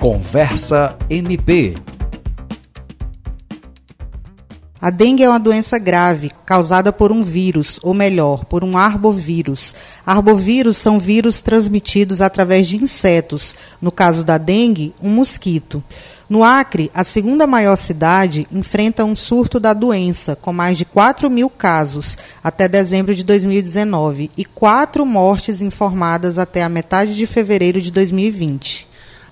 Conversa MP. A dengue é uma doença grave causada por um vírus, ou melhor, por um arbovírus. Arbovírus são vírus transmitidos através de insetos, no caso da dengue, um mosquito. No Acre, a segunda maior cidade enfrenta um surto da doença, com mais de 4 mil casos até dezembro de 2019 e quatro mortes informadas até a metade de fevereiro de 2020.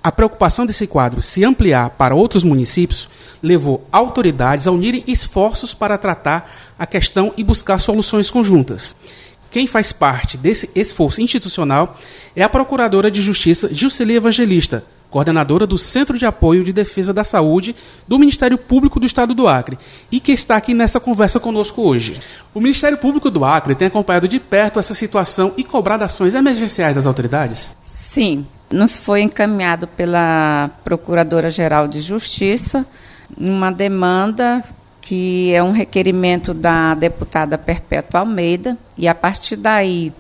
A preocupação desse quadro se ampliar para outros municípios levou autoridades a unirem esforços para tratar a questão e buscar soluções conjuntas. Quem faz parte desse esforço institucional é a Procuradora de Justiça Gilceli Evangelista, coordenadora do Centro de Apoio de Defesa da Saúde do Ministério Público do Estado do Acre, e que está aqui nessa conversa conosco hoje. O Ministério Público do Acre tem acompanhado de perto essa situação e cobrado ações emergenciais das autoridades? Sim, nos foi encaminhado pela Procuradora-Geral de Justiça uma demanda que é um requerimento da deputada Perpétua Almeida, e a partir daí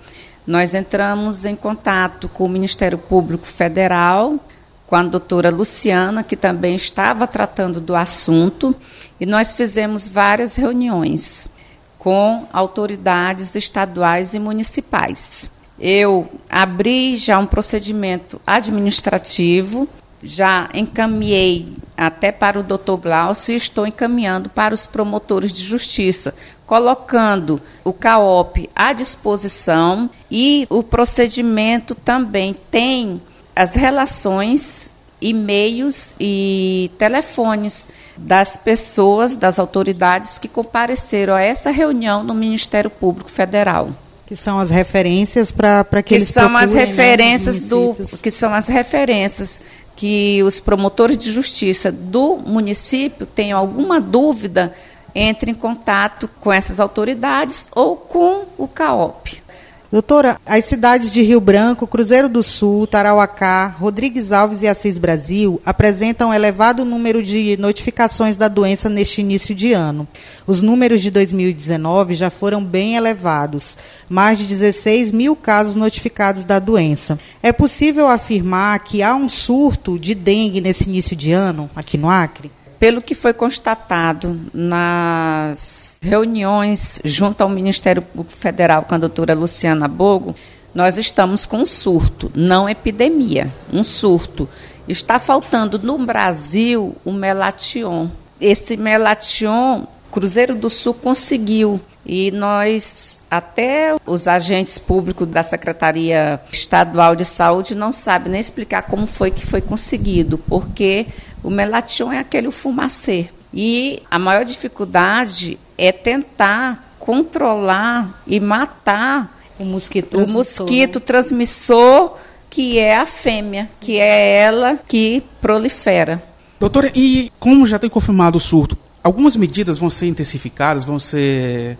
nós entramos em contato com o Ministério Público Federal, com a doutora Luciana, que também estava tratando do assunto, e nós fizemos várias reuniões com autoridades estaduais e municipais. Eu abri já um procedimento administrativo, já encaminhei até para o doutor Glaucio e estou encaminhando para os promotores de justiça, colocando o CAOP à disposição e o procedimento também tem as relações, e-mails e telefones das pessoas, das autoridades que compareceram a essa reunião no Ministério Público Federal que são as referências para que, que eles são as né, referências né, do que são as referências que os promotores de justiça do município tenham alguma dúvida entre em contato com essas autoridades ou com o CAOP. Doutora, as cidades de Rio Branco, Cruzeiro do Sul, Tarauacá, Rodrigues Alves e Assis Brasil apresentam elevado número de notificações da doença neste início de ano. Os números de 2019 já foram bem elevados, mais de 16 mil casos notificados da doença. É possível afirmar que há um surto de dengue nesse início de ano aqui no Acre? Pelo que foi constatado nas reuniões junto ao Ministério Público Federal com a doutora Luciana Bogo, nós estamos com um surto, não epidemia, um surto. Está faltando no Brasil o melation. Esse melation, Cruzeiro do Sul conseguiu e nós, até os agentes públicos da Secretaria Estadual de Saúde, não sabem nem explicar como foi que foi conseguido, porque o melation é aquele fumacê. E a maior dificuldade é tentar controlar e matar o mosquito transmissor, o mosquito transmissor que é a fêmea, que é ela que prolifera. Doutora, e como já tem confirmado o surto, algumas medidas vão ser intensificadas, vão ser.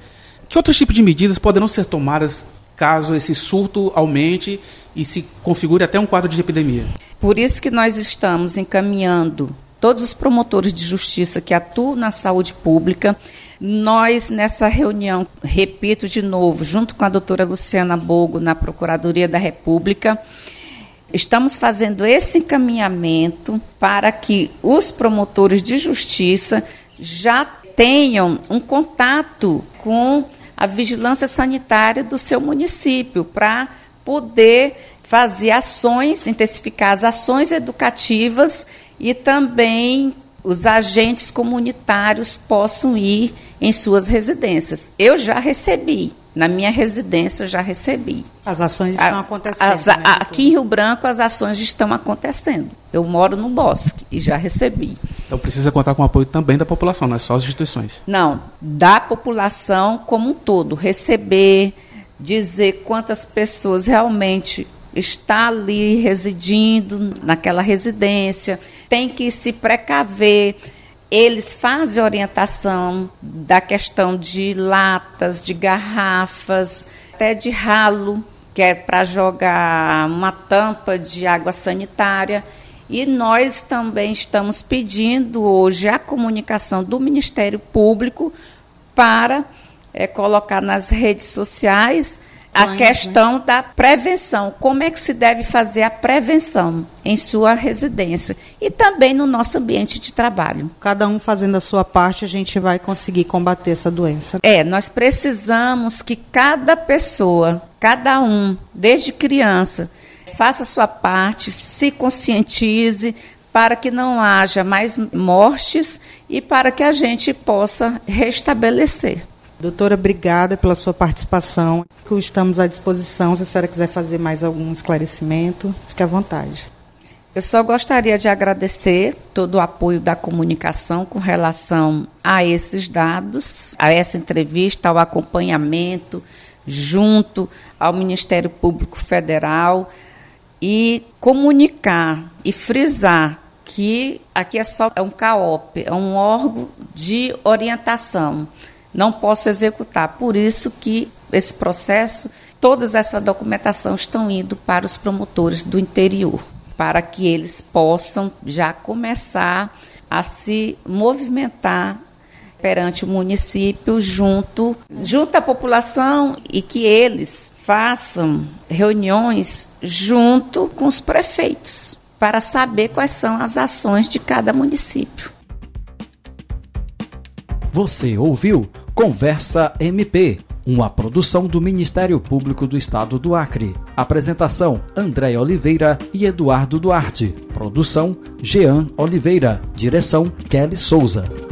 Que outros tipos de medidas poderão ser tomadas caso esse surto aumente e se configure até um quadro de epidemia? Por isso que nós estamos encaminhando todos os promotores de justiça que atuam na saúde pública. Nós, nessa reunião, repito de novo, junto com a doutora Luciana Bogo, na Procuradoria da República, estamos fazendo esse encaminhamento para que os promotores de justiça já tenham um contato com a vigilância sanitária do seu município, para poder fazer ações, intensificar as ações educativas e também os agentes comunitários possam ir em suas residências. Eu já recebi, na minha residência eu já recebi. As ações estão acontecendo. As, né, aqui em Rio Branco as ações estão acontecendo. Eu moro no bosque e já recebi. Então precisa contar com o apoio também da população, não é só as instituições. Não, da população como um todo. Receber, dizer quantas pessoas realmente está ali residindo naquela residência, tem que se precaver. Eles fazem orientação da questão de latas, de garrafas, até de ralo, que é para jogar uma tampa de água sanitária. E nós também estamos pedindo hoje a comunicação do Ministério Público para é, colocar nas redes sociais a né? questão da prevenção. Como é que se deve fazer a prevenção em sua residência e também no nosso ambiente de trabalho. Cada um fazendo a sua parte, a gente vai conseguir combater essa doença. É, nós precisamos que cada pessoa, cada um, desde criança, faça a sua parte, se conscientize, para que não haja mais mortes e para que a gente possa restabelecer. Doutora, obrigada pela sua participação. Estamos à disposição. Se a senhora quiser fazer mais algum esclarecimento, fique à vontade. Eu só gostaria de agradecer todo o apoio da comunicação com relação a esses dados, a essa entrevista, ao acompanhamento junto ao Ministério Público Federal e comunicar e frisar que aqui é só é um CAOP, é um órgão de orientação. Não posso executar. Por isso que esse processo, toda essa documentação estão indo para os promotores do interior, para que eles possam já começar a se movimentar perante o município junto, junto à população e que eles façam reuniões junto com os prefeitos para saber quais são as ações de cada município. Você ouviu Conversa MP, uma produção do Ministério Público do Estado do Acre. Apresentação: André Oliveira e Eduardo Duarte. Produção: Jean Oliveira. Direção: Kelly Souza.